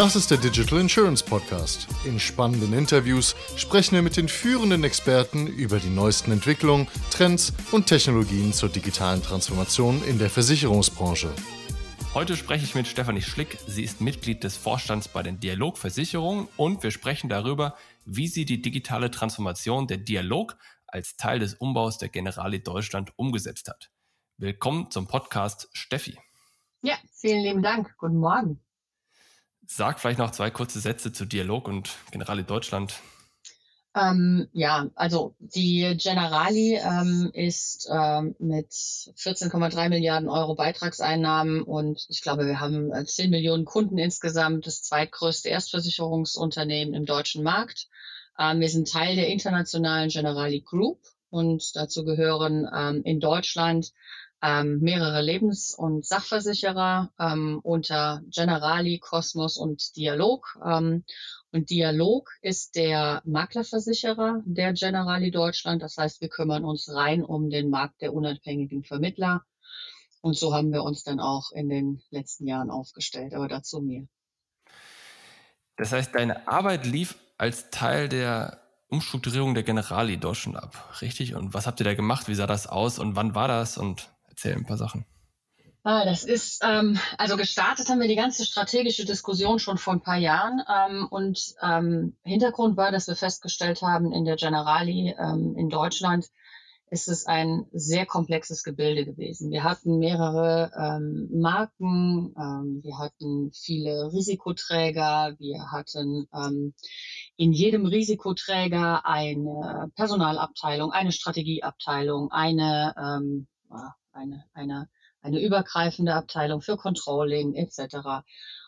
Das ist der Digital Insurance Podcast. In spannenden Interviews sprechen wir mit den führenden Experten über die neuesten Entwicklungen, Trends und Technologien zur digitalen Transformation in der Versicherungsbranche. Heute spreche ich mit Stefanie Schlick. Sie ist Mitglied des Vorstands bei den Dialogversicherungen und wir sprechen darüber, wie sie die digitale Transformation der Dialog als Teil des Umbaus der Generali Deutschland umgesetzt hat. Willkommen zum Podcast Steffi. Ja, vielen lieben Dank. Guten Morgen. Sag vielleicht noch zwei kurze Sätze zu Dialog und Generali Deutschland. Ähm, ja, also die Generali ähm, ist ähm, mit 14,3 Milliarden Euro Beitragseinnahmen und ich glaube, wir haben 10 äh, Millionen Kunden insgesamt, das zweitgrößte Erstversicherungsunternehmen im deutschen Markt. Ähm, wir sind Teil der internationalen Generali Group und dazu gehören ähm, in Deutschland ähm, mehrere Lebens- und Sachversicherer ähm, unter Generali, Cosmos und Dialog. Ähm, und Dialog ist der Maklerversicherer der Generali Deutschland. Das heißt, wir kümmern uns rein um den Markt der unabhängigen Vermittler. Und so haben wir uns dann auch in den letzten Jahren aufgestellt. Aber dazu mehr. Das heißt, deine Arbeit lief als Teil der Umstrukturierung der Generali Deutschland ab, richtig? Und was habt ihr da gemacht? Wie sah das aus und wann war das? Und erzähl ein paar Sachen. Ah, das ist, ähm, also gestartet haben wir die ganze strategische Diskussion schon vor ein paar Jahren. Ähm, und ähm, Hintergrund war, dass wir festgestellt haben, in der Generali ähm, in Deutschland ist es ein sehr komplexes Gebilde gewesen. Wir hatten mehrere ähm, Marken, ähm, wir hatten viele Risikoträger, wir hatten ähm, in jedem Risikoträger eine Personalabteilung, eine Strategieabteilung, eine, ähm, eine, eine eine übergreifende Abteilung für Controlling etc.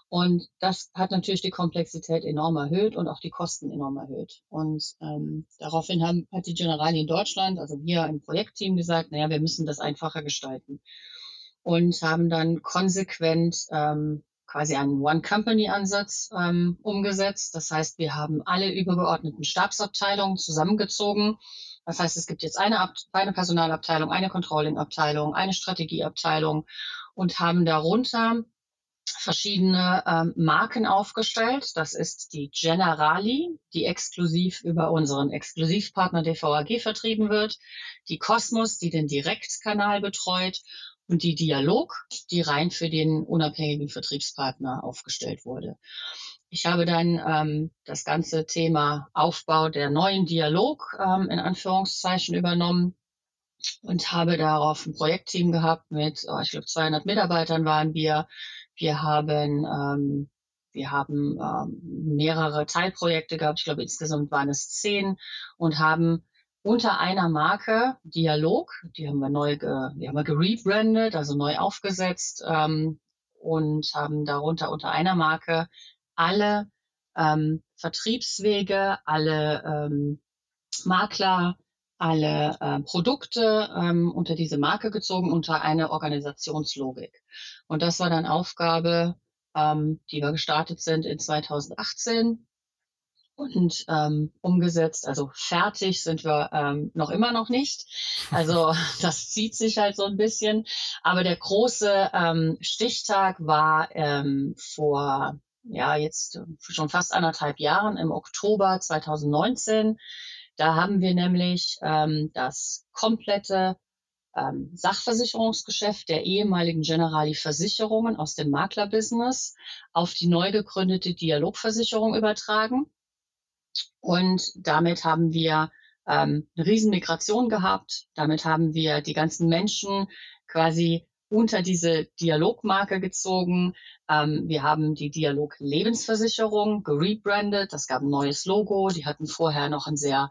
Und das hat natürlich die Komplexität enorm erhöht und auch die Kosten enorm erhöht. Und ähm, daraufhin haben, hat die Generali in Deutschland, also wir im Projektteam gesagt, naja, wir müssen das einfacher gestalten. Und haben dann konsequent ähm, quasi einen One-Company-Ansatz ähm, umgesetzt. Das heißt, wir haben alle übergeordneten Stabsabteilungen zusammengezogen das heißt, es gibt jetzt eine, Ab eine Personalabteilung, eine Controlling-Abteilung, eine Strategieabteilung und haben darunter verschiedene ähm, Marken aufgestellt. Das ist die Generali, die exklusiv über unseren Exklusivpartner DVAG vertrieben wird, die Cosmos, die den Direktkanal betreut und die Dialog, die rein für den unabhängigen Vertriebspartner aufgestellt wurde. Ich habe dann ähm, das ganze Thema Aufbau der neuen Dialog ähm, in Anführungszeichen übernommen und habe darauf ein Projektteam gehabt mit, oh, ich glaube, 200 Mitarbeitern waren wir. Wir haben ähm, wir haben ähm, mehrere Teilprojekte gehabt. Ich glaube, insgesamt waren es zehn und haben unter einer Marke Dialog, die haben wir neu, die haben wir gerebrandet, also neu aufgesetzt ähm, und haben darunter unter einer Marke alle ähm, Vertriebswege, alle ähm, Makler, alle äh, Produkte ähm, unter diese Marke gezogen, unter eine Organisationslogik. Und das war dann Aufgabe, ähm, die wir gestartet sind in 2018 und ähm, umgesetzt. Also fertig sind wir ähm, noch immer noch nicht. Also das zieht sich halt so ein bisschen. Aber der große ähm, Stichtag war ähm, vor ja jetzt schon fast anderthalb Jahren im Oktober 2019. Da haben wir nämlich ähm, das komplette ähm, Sachversicherungsgeschäft der ehemaligen Generali Versicherungen aus dem Maklerbusiness auf die neu gegründete Dialogversicherung übertragen. Und damit haben wir ähm, eine Riesenmigration gehabt. Damit haben wir die ganzen Menschen quasi unter diese Dialogmarke gezogen. Ähm, wir haben die Dialog Lebensversicherung gerebrandet. Das gab ein neues Logo. Die hatten vorher noch ein sehr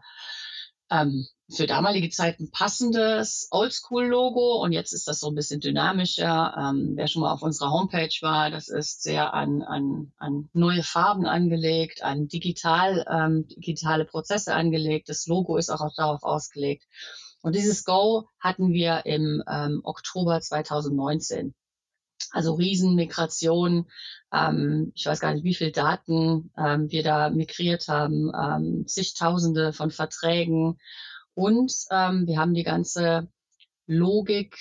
ähm, für damalige Zeiten passendes Oldschool-Logo und jetzt ist das so ein bisschen dynamischer. Ähm, wer schon mal auf unserer Homepage war, das ist sehr an, an, an neue Farben angelegt, an digital, ähm, digitale Prozesse angelegt. Das Logo ist auch, darauf ausgelegt. Und dieses Go hatten wir im ähm, Oktober 2019. Also Riesenmigration. Ähm, ich weiß gar nicht, wie viel Daten ähm, wir da migriert haben, ähm, zigtausende von Verträgen. Und ähm, wir haben die ganze Logik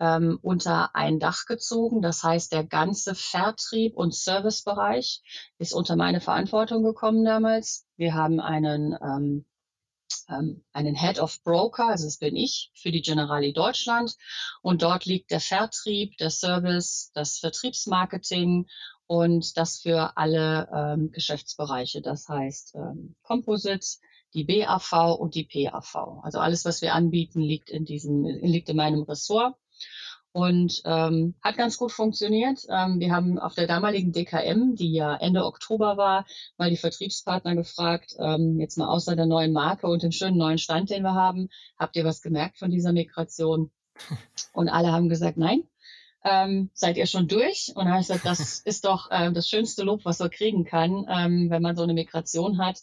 ähm, unter ein Dach gezogen. Das heißt, der ganze Vertrieb und Servicebereich ist unter meine Verantwortung gekommen damals. Wir haben einen ähm, ähm, einen Head of Broker, also das bin ich, für die Generali Deutschland. Und dort liegt der Vertrieb, der Service, das Vertriebsmarketing und das für alle ähm, Geschäftsbereiche. Das heißt ähm, Composite, die BAV und die PAV. Also alles, was wir anbieten, liegt in diesem, liegt in meinem Ressort und ähm, hat ganz gut funktioniert. Ähm, wir haben auf der damaligen DKM, die ja Ende Oktober war, mal die Vertriebspartner gefragt, ähm, jetzt mal außer der neuen Marke und dem schönen neuen Stand, den wir haben, habt ihr was gemerkt von dieser Migration? Und alle haben gesagt, nein. Ähm, seid ihr schon durch? Und dann habe ich gesagt, das ist doch äh, das schönste Lob, was man kriegen kann, ähm, wenn man so eine Migration hat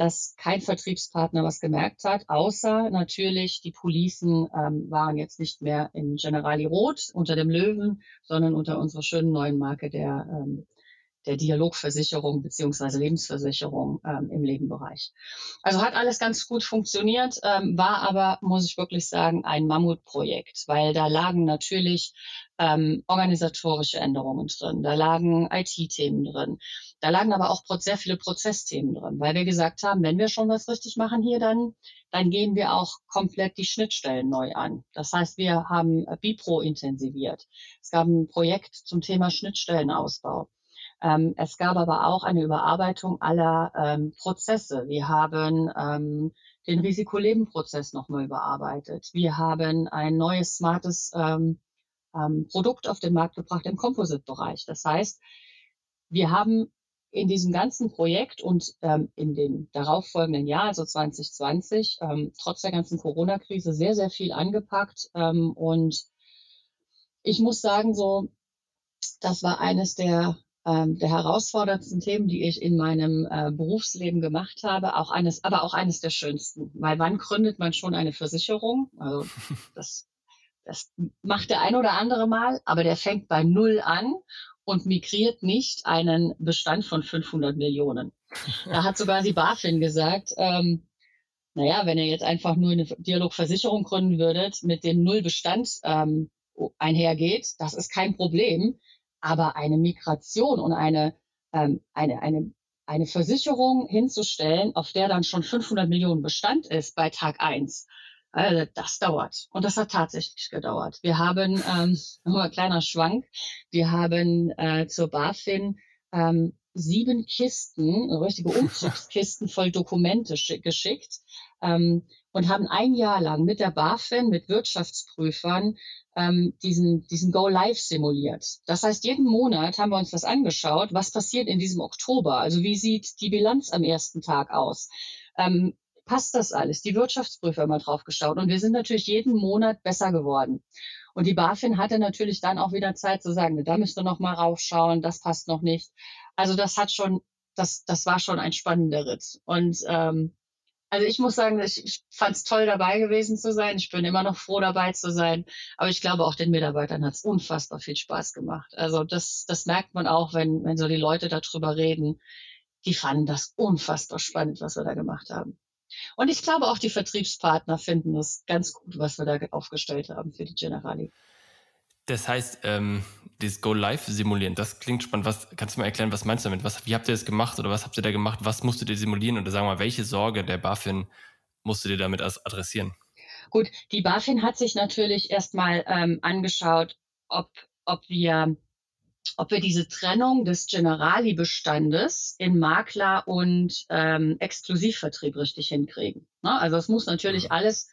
dass kein Vertriebspartner was gemerkt hat, außer natürlich die Policen ähm, waren jetzt nicht mehr in Generali Rot unter dem Löwen, sondern unter unserer schönen neuen Marke der, ähm, der Dialogversicherung beziehungsweise Lebensversicherung ähm, im Lebenbereich. Also hat alles ganz gut funktioniert, ähm, war aber, muss ich wirklich sagen, ein Mammutprojekt, weil da lagen natürlich ähm, organisatorische Änderungen drin, da lagen IT-Themen drin, da lagen aber auch sehr viele Prozessthemen drin, weil wir gesagt haben, wenn wir schon was richtig machen hier, dann, dann gehen wir auch komplett die Schnittstellen neu an. Das heißt, wir haben Bipro intensiviert. Es gab ein Projekt zum Thema Schnittstellenausbau. Ähm, es gab aber auch eine Überarbeitung aller ähm, Prozesse. Wir haben ähm, den Risikolebenprozess nochmal überarbeitet. Wir haben ein neues smartes ähm, ähm, Produkt auf den Markt gebracht im Composite-Bereich. Das heißt, wir haben in diesem ganzen Projekt und ähm, in dem darauffolgenden Jahr, also 2020, ähm, trotz der ganzen Corona-Krise sehr, sehr viel angepackt. Und ich muss sagen, so, das war eines der, der herausforderndsten Themen, die ich in meinem äh, Berufsleben gemacht habe, auch eines, aber auch eines der schönsten. Weil wann gründet man schon eine Versicherung? Also das das macht der ein oder andere mal, aber der fängt bei Null an und migriert nicht einen Bestand von 500 Millionen. Da hat sogar die BaFin gesagt, ähm, naja, wenn ihr jetzt einfach nur eine Dialogversicherung gründen würdet, mit dem Nullbestand ähm, einhergeht, das ist kein Problem. Aber eine Migration und eine, ähm, eine, eine, eine Versicherung hinzustellen, auf der dann schon 500 Millionen Bestand ist bei Tag eins also das dauert. Und das hat tatsächlich gedauert. Wir haben, ähm, nochmal ein kleiner Schwank, wir haben äh, zur BaFin ähm, sieben Kisten, richtige Umzugskisten voll Dokumente geschickt ähm, und haben ein Jahr lang mit der BaFin, mit Wirtschaftsprüfern ähm, diesen, diesen Go Live simuliert. Das heißt, jeden Monat haben wir uns das angeschaut, was passiert in diesem Oktober. Also wie sieht die Bilanz am ersten Tag aus? Ähm, passt das alles? Die Wirtschaftsprüfer mal drauf geschaut. Und wir sind natürlich jeden Monat besser geworden. Und die BaFin hatte natürlich dann auch wieder Zeit zu sagen, da müsst ihr noch mal raufschauen, das passt noch nicht. Also das hat schon, das, das war schon ein spannender Ritt. Und ähm, also ich muss sagen, ich, ich fand es toll, dabei gewesen zu sein. Ich bin immer noch froh, dabei zu sein. Aber ich glaube, auch den Mitarbeitern hat es unfassbar viel Spaß gemacht. Also das, das merkt man auch, wenn, wenn so die Leute darüber reden. Die fanden das unfassbar spannend, was wir da gemacht haben. Und ich glaube auch die Vertriebspartner finden das ganz gut, was wir da aufgestellt haben für die Generali. Das heißt, ähm, dieses Go Live simulieren, das klingt spannend. Was kannst du mal erklären, was meinst du damit? Was, wie habt ihr das gemacht oder was habt ihr da gemacht? Was musstet ihr simulieren oder sagen wir mal, welche Sorge der BaFin musstet ihr damit adressieren? Gut, die BaFin hat sich natürlich erstmal ähm, angeschaut, ob, ob wir ob wir diese Trennung des Generali-Bestandes in Makler und ähm, Exklusivvertrieb richtig hinkriegen. Ne? Also es muss natürlich mhm. alles,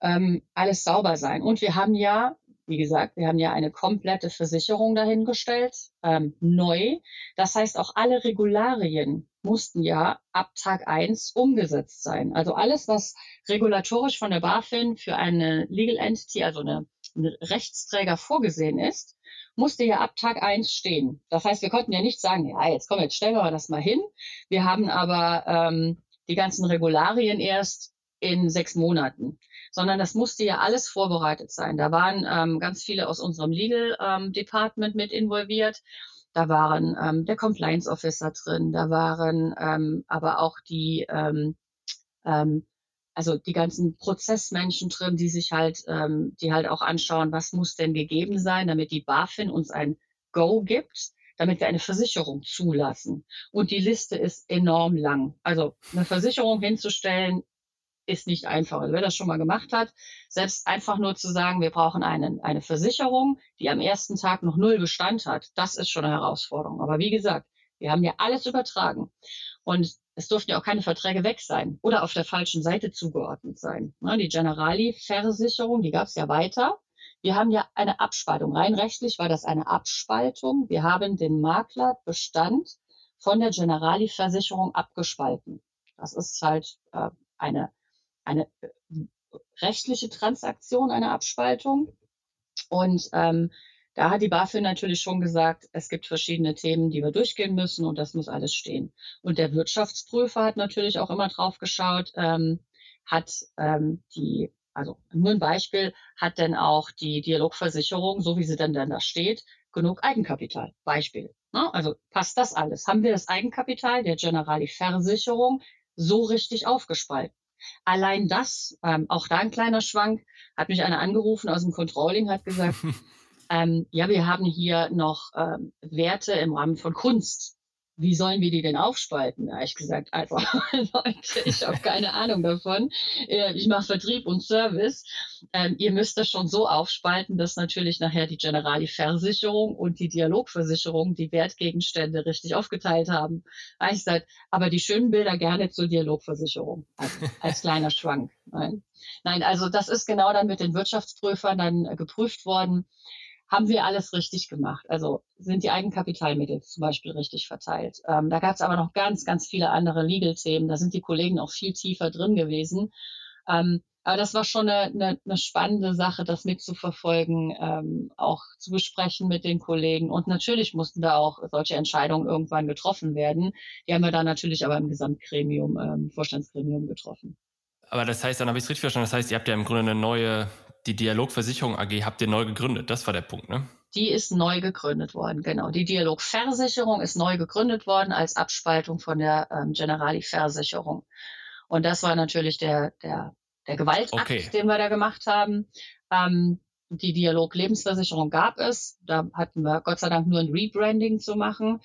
ähm, alles sauber sein. Und wir haben ja, wie gesagt, wir haben ja eine komplette Versicherung dahingestellt, ähm, neu. Das heißt, auch alle Regularien mussten ja ab Tag eins umgesetzt sein. Also alles, was regulatorisch von der BaFin für eine Legal Entity, also eine, eine Rechtsträger vorgesehen ist, musste ja ab Tag eins stehen. Das heißt, wir konnten ja nicht sagen, ja, jetzt komm, jetzt stellen wir das mal hin. Wir haben aber ähm, die ganzen Regularien erst in sechs Monaten, sondern das musste ja alles vorbereitet sein. Da waren ähm, ganz viele aus unserem Legal ähm, Department mit involviert. Da waren ähm, der Compliance Officer drin, da waren ähm, aber auch die ähm, ähm, also die ganzen Prozessmenschen drin, die sich halt, ähm, die halt auch anschauen, was muss denn gegeben sein, damit die BaFin uns ein Go gibt, damit wir eine Versicherung zulassen. Und die Liste ist enorm lang. Also eine Versicherung hinzustellen, ist nicht einfach. Also wer das schon mal gemacht hat, selbst einfach nur zu sagen, wir brauchen einen, eine Versicherung, die am ersten Tag noch null Bestand hat, das ist schon eine Herausforderung. Aber wie gesagt, wir haben ja alles übertragen. Und es durften ja auch keine Verträge weg sein oder auf der falschen Seite zugeordnet sein. Die Generali-Versicherung, die gab es ja weiter. Wir haben ja eine Abspaltung. Rein rechtlich war das eine Abspaltung. Wir haben den Maklerbestand von der Generali-Versicherung abgespalten. Das ist halt äh, eine, eine äh, rechtliche Transaktion, eine Abspaltung. Und ähm, da hat die BaFin natürlich schon gesagt, es gibt verschiedene Themen, die wir durchgehen müssen und das muss alles stehen. Und der Wirtschaftsprüfer hat natürlich auch immer drauf geschaut, ähm, hat ähm, die, also nur ein Beispiel, hat denn auch die Dialogversicherung, so wie sie dann, dann da steht, genug Eigenkapital? Beispiel. Ne? Also passt das alles? Haben wir das Eigenkapital der Generali-Versicherung so richtig aufgespalten? Allein das, ähm, auch da ein kleiner Schwank, hat mich einer angerufen aus dem Controlling, hat gesagt, Ähm, ja, wir haben hier noch ähm, Werte im Rahmen von Kunst. Wie sollen wir die denn aufspalten? Da ich gesagt, einfach, Leute, ich habe keine Ahnung davon. Äh, ich mache Vertrieb und Service. Ähm, ihr müsst das schon so aufspalten, dass natürlich nachher die Generali-Versicherung und die Dialogversicherung die Wertgegenstände richtig aufgeteilt haben. Da ich gesagt, aber die schönen Bilder gerne zur Dialogversicherung, also als kleiner Schwank. Nein. Nein, also das ist genau dann mit den Wirtschaftsprüfern dann geprüft worden haben wir alles richtig gemacht. Also sind die Eigenkapitalmittel zum Beispiel richtig verteilt. Ähm, da gab es aber noch ganz, ganz viele andere Legal-Themen. Da sind die Kollegen auch viel tiefer drin gewesen. Ähm, aber das war schon eine, eine, eine spannende Sache, das mitzuverfolgen, ähm, auch zu besprechen mit den Kollegen. Und natürlich mussten da auch solche Entscheidungen irgendwann getroffen werden. Die haben wir dann natürlich aber im Gesamtgremium, ähm, Vorstandsgremium getroffen. Aber das heißt, dann habe ich es richtig verstanden, das heißt, ihr habt ja im Grunde eine neue die Dialogversicherung AG habt ihr neu gegründet. Das war der Punkt, ne? Die ist neu gegründet worden, genau. Die Dialogversicherung ist neu gegründet worden als Abspaltung von der ähm, Generali-Versicherung. Und das war natürlich der, der, der Gewaltakt, okay. den wir da gemacht haben. Ähm, die Dialog-Lebensversicherung gab es. Da hatten wir Gott sei Dank nur ein Rebranding zu machen.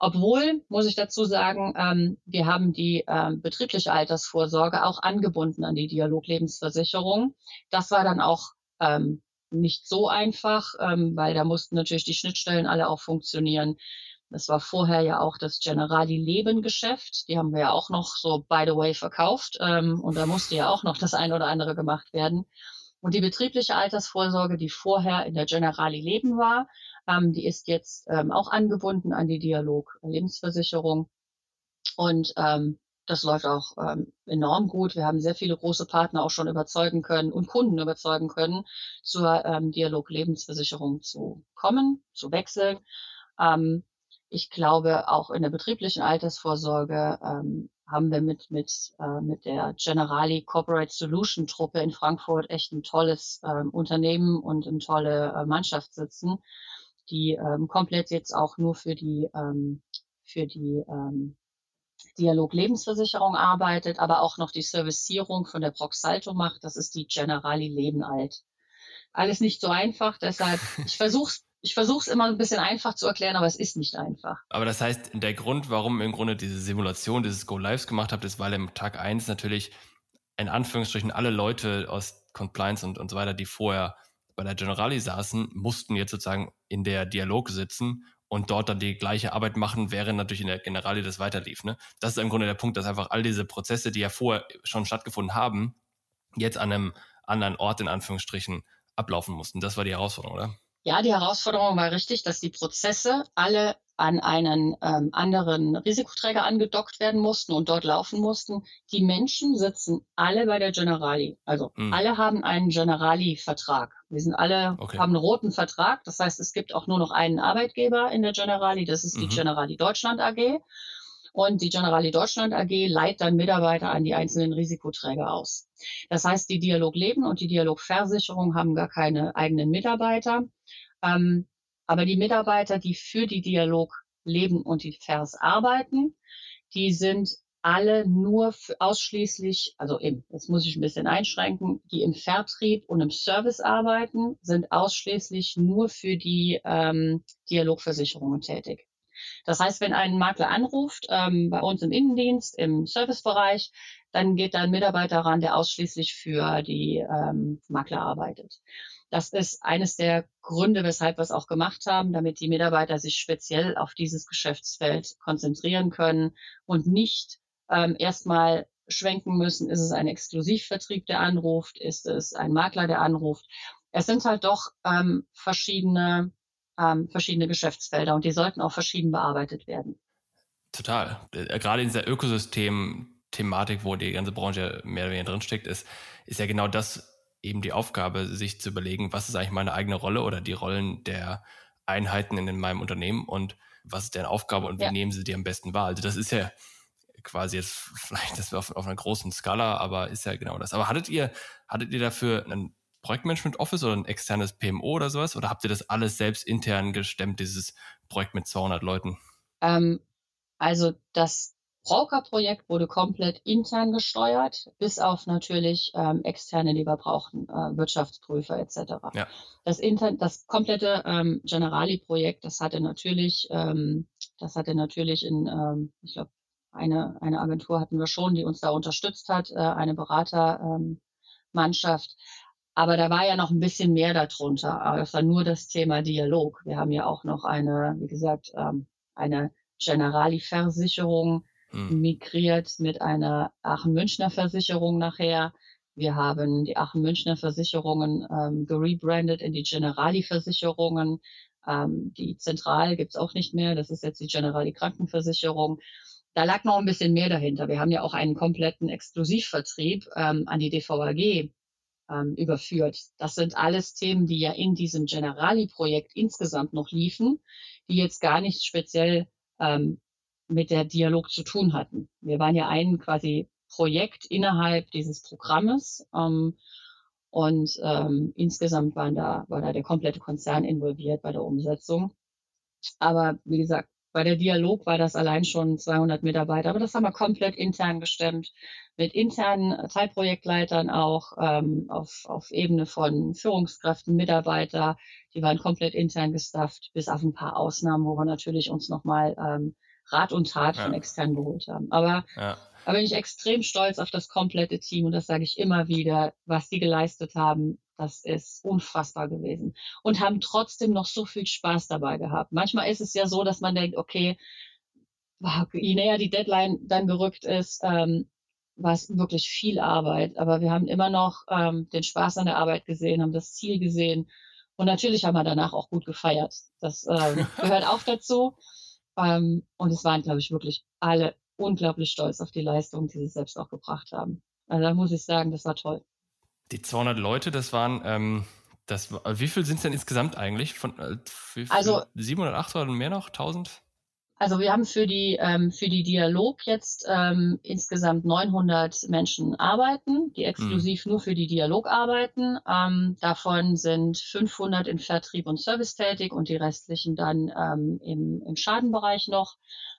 Obwohl, muss ich dazu sagen, ähm, wir haben die ähm, betriebliche Altersvorsorge auch angebunden an die Dialoglebensversicherung. Das war dann auch ähm, nicht so einfach, ähm, weil da mussten natürlich die Schnittstellen alle auch funktionieren. Das war vorher ja auch das Generali Leben Geschäft. Die haben wir ja auch noch so by the way verkauft. Ähm, und da musste ja auch noch das ein oder andere gemacht werden. Und die betriebliche Altersvorsorge, die vorher in der Generali Leben war, ähm, die ist jetzt ähm, auch angebunden an die Dialog Lebensversicherung. Und ähm, das läuft auch ähm, enorm gut. Wir haben sehr viele große Partner auch schon überzeugen können und Kunden überzeugen können, zur ähm, Dialog Lebensversicherung zu kommen, zu wechseln. Ähm, ich glaube, auch in der betrieblichen Altersvorsorge ähm, haben wir mit, mit, äh, mit der Generali Corporate Solution Truppe in Frankfurt echt ein tolles ähm, Unternehmen und eine tolle äh, Mannschaft sitzen, die ähm, komplett jetzt auch nur für die, ähm, für die ähm, Dialog Lebensversicherung arbeitet, aber auch noch die Servicierung von der Proxalto macht. Das ist die Generali Leben Alt. Alles nicht so einfach, deshalb, ich versuche ich versuche es immer ein bisschen einfach zu erklären, aber es ist nicht einfach. Aber das heißt, der Grund, warum im Grunde diese Simulation, dieses Go Lives gemacht habt, ist, weil im Tag eins natürlich in Anführungsstrichen alle Leute aus Compliance und, und so weiter, die vorher bei der Generali saßen, mussten jetzt sozusagen in der Dialog sitzen und dort dann die gleiche Arbeit machen, während natürlich in der Generali das weiterlief. Ne? Das ist im Grunde der Punkt, dass einfach all diese Prozesse, die ja vorher schon stattgefunden haben, jetzt an einem anderen Ort in Anführungsstrichen ablaufen mussten. Das war die Herausforderung, oder? Ja, die Herausforderung war richtig, dass die Prozesse alle an einen ähm, anderen Risikoträger angedockt werden mussten und dort laufen mussten. Die Menschen sitzen alle bei der Generali. Also mhm. alle haben einen Generali-Vertrag. Wir sind alle, okay. haben einen roten Vertrag. Das heißt, es gibt auch nur noch einen Arbeitgeber in der Generali. Das ist die mhm. Generali Deutschland AG. Und die Generali Deutschland AG leitet dann Mitarbeiter an die einzelnen Risikoträger aus. Das heißt, die Dialog Leben und die Dialog Versicherung haben gar keine eigenen Mitarbeiter. Ähm, aber die Mitarbeiter, die für die Dialog leben und die FERS arbeiten, die sind alle nur ausschließlich, also eben, jetzt muss ich ein bisschen einschränken, die im Vertrieb und im Service arbeiten, sind ausschließlich nur für die ähm, Dialogversicherungen tätig. Das heißt, wenn ein Makler anruft, ähm, bei uns im Innendienst, im Servicebereich, dann geht da ein Mitarbeiter ran, der ausschließlich für die ähm, Makler arbeitet. Das ist eines der Gründe, weshalb wir es auch gemacht haben, damit die Mitarbeiter sich speziell auf dieses Geschäftsfeld konzentrieren können und nicht ähm, erstmal schwenken müssen, ist es ein Exklusivvertrieb, der anruft, ist es ein Makler, der anruft. Es sind halt doch ähm, verschiedene, ähm, verschiedene Geschäftsfelder und die sollten auch verschieden bearbeitet werden. Total. Äh, gerade in dieser Ökosystem-Thematik, wo die ganze Branche mehr oder weniger drinsteckt, ist, ist ja genau das eben die Aufgabe, sich zu überlegen, was ist eigentlich meine eigene Rolle oder die Rollen der Einheiten in meinem Unternehmen und was ist deren Aufgabe und wie ja. nehmen sie die am besten wahr. Also das ist ja quasi jetzt vielleicht das auf, auf einer großen Skala, aber ist ja genau das. Aber hattet ihr, hattet ihr dafür ein Projektmanagement Office oder ein externes PMO oder sowas? Oder habt ihr das alles selbst intern gestemmt, dieses Projekt mit 200 Leuten? Ähm, also das Broker-Projekt wurde komplett intern gesteuert, bis auf natürlich ähm, externe, die wir brauchten, äh, Wirtschaftsprüfer etc. Ja. Das, intern, das komplette ähm, Generali-Projekt, das hatte natürlich, ähm, das hatte natürlich in, ähm, ich glaube, eine, eine Agentur hatten wir schon, die uns da unterstützt hat, äh, eine Beratermannschaft. Aber da war ja noch ein bisschen mehr darunter. Aber das war nur das Thema Dialog. Wir haben ja auch noch eine, wie gesagt, ähm, eine Generali-Versicherung hm. migriert mit einer Aachen-Münchner Versicherung nachher. Wir haben die Aachen-Münchner Versicherungen ähm, gerebrandet in die Generali-Versicherungen. Ähm, die Zentral gibt's auch nicht mehr. Das ist jetzt die Generali-Krankenversicherung da lag noch ein bisschen mehr dahinter. Wir haben ja auch einen kompletten Exklusivvertrieb ähm, an die DVAG ähm, überführt. Das sind alles Themen, die ja in diesem Generali-Projekt insgesamt noch liefen, die jetzt gar nicht speziell ähm, mit der Dialog zu tun hatten. Wir waren ja ein quasi Projekt innerhalb dieses Programmes ähm, und ähm, insgesamt waren da, war da der komplette Konzern involviert bei der Umsetzung. Aber wie gesagt, bei der Dialog war das allein schon 200 Mitarbeiter, aber das haben wir komplett intern gestemmt, mit internen Teilprojektleitern auch ähm, auf, auf Ebene von Führungskräften, Mitarbeiter, die waren komplett intern gestafft, bis auf ein paar Ausnahmen, wo wir natürlich uns nochmal ähm, Rat und Tat ja. von extern geholt haben. Aber ja. da bin ich extrem stolz auf das komplette Team und das sage ich immer wieder, was die geleistet haben, das ist unfassbar gewesen. Und haben trotzdem noch so viel Spaß dabei gehabt. Manchmal ist es ja so, dass man denkt, okay, je näher die Deadline dann gerückt ist, ähm, war es wirklich viel Arbeit. Aber wir haben immer noch ähm, den Spaß an der Arbeit gesehen, haben das Ziel gesehen. Und natürlich haben wir danach auch gut gefeiert. Das ähm, gehört auch dazu. Ähm, und es waren, glaube ich, wirklich alle unglaublich stolz auf die Leistung, die sie selbst auch gebracht haben. Also da muss ich sagen, das war toll. Die 200 Leute, das waren, ähm, das, wie viel sind es denn insgesamt eigentlich? Von, äh, wie, also 700, 800 und mehr noch? 1000? Also wir haben für die, ähm, für die Dialog jetzt ähm, insgesamt 900 Menschen arbeiten, die exklusiv mhm. nur für die Dialog arbeiten. Ähm, davon sind 500 in Vertrieb und Service tätig und die restlichen dann ähm, im, im Schadenbereich noch.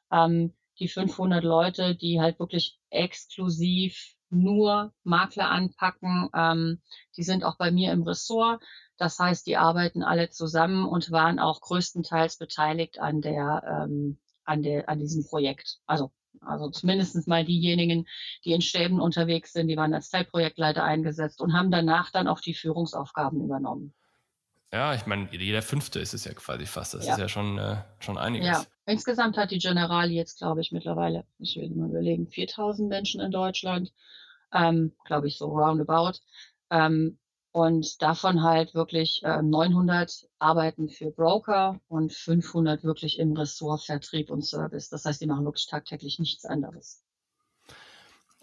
Ähm, die 500 Leute, die halt wirklich exklusiv nur Makler anpacken. Ähm, die sind auch bei mir im Ressort. Das heißt, die arbeiten alle zusammen und waren auch größtenteils beteiligt an der, ähm, an der, an diesem Projekt. Also, also zumindest mal diejenigen, die in Stäben unterwegs sind, die waren als Teilprojektleiter eingesetzt und haben danach dann auch die Führungsaufgaben übernommen. Ja, ich meine, jeder Fünfte ist es ja quasi fast. Das ja. ist ja schon, äh, schon einiges. Ja, insgesamt hat die Generali jetzt, glaube ich, mittlerweile, ich will mal überlegen, 4000 Menschen in Deutschland ähm, glaube ich, so roundabout. Ähm, und davon halt wirklich äh, 900 arbeiten für Broker und 500 wirklich im Ressort Vertrieb und Service. Das heißt, die machen wirklich tagtäglich nichts anderes.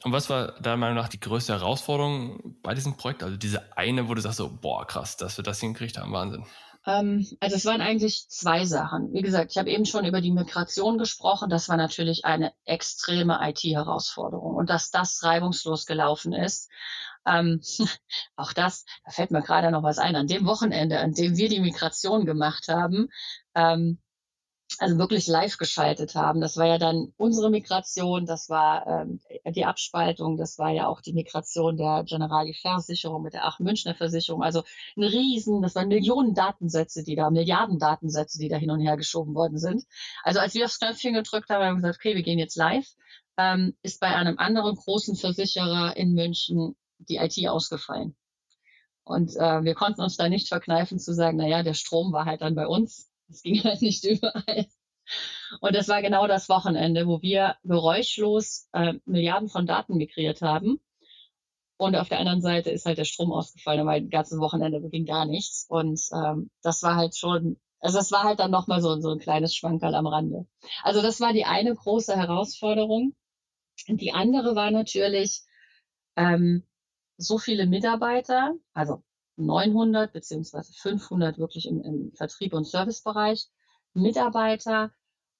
Und was war deiner Meinung nach die größte Herausforderung bei diesem Projekt? Also diese eine, wo du sagst so, boah, krass, dass wir das hingekriegt haben, Wahnsinn. Ähm, also es waren eigentlich zwei Sachen. Wie gesagt, ich habe eben schon über die Migration gesprochen. Das war natürlich eine extreme IT-Herausforderung. Und dass das reibungslos gelaufen ist, ähm, auch das, da fällt mir gerade noch was ein, an dem Wochenende, an dem wir die Migration gemacht haben, ähm, also wirklich live geschaltet haben. Das war ja dann unsere Migration, das war ähm, die Abspaltung, das war ja auch die Migration der Generali-Versicherung mit der Aachen Münchner Versicherung. Also ein Riesen, das waren Millionen Datensätze, die da, Milliarden Datensätze, die da hin und her geschoben worden sind. Also als wir aufs Knöpfchen gedrückt haben, haben wir gesagt, okay, wir gehen jetzt live, ähm, ist bei einem anderen großen Versicherer in München die IT ausgefallen. Und äh, wir konnten uns da nicht verkneifen zu sagen, na ja, der Strom war halt dann bei uns es ging halt nicht überall. Und das war genau das Wochenende, wo wir geräuschlos äh, Milliarden von Daten migriert haben. Und auf der anderen Seite ist halt der Strom ausgefallen, weil das ganze Wochenende ging gar nichts. Und ähm, das war halt schon, also es war halt dann nochmal so, so ein kleines Schwankerl am Rande. Also das war die eine große Herausforderung. Und die andere war natürlich ähm, so viele Mitarbeiter, also 900 beziehungsweise 500 wirklich im, im Vertrieb und Servicebereich Mitarbeiter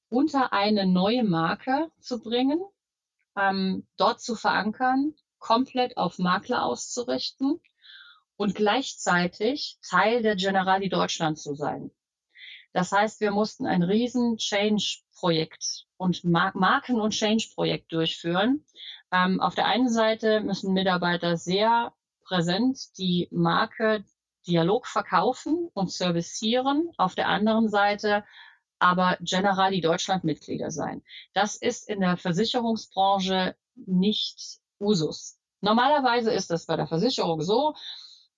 unter eine neue Marke zu bringen, ähm, dort zu verankern, komplett auf Makler auszurichten und gleichzeitig Teil der Generali Deutschland zu sein. Das heißt, wir mussten ein riesen Change-Projekt und Mar Marken- und Change-Projekt durchführen. Ähm, auf der einen Seite müssen Mitarbeiter sehr präsent die Marke Dialog verkaufen und servicieren, auf der anderen Seite aber Generali Deutschland Mitglieder sein. Das ist in der Versicherungsbranche nicht Usus. Normalerweise ist das bei der Versicherung so,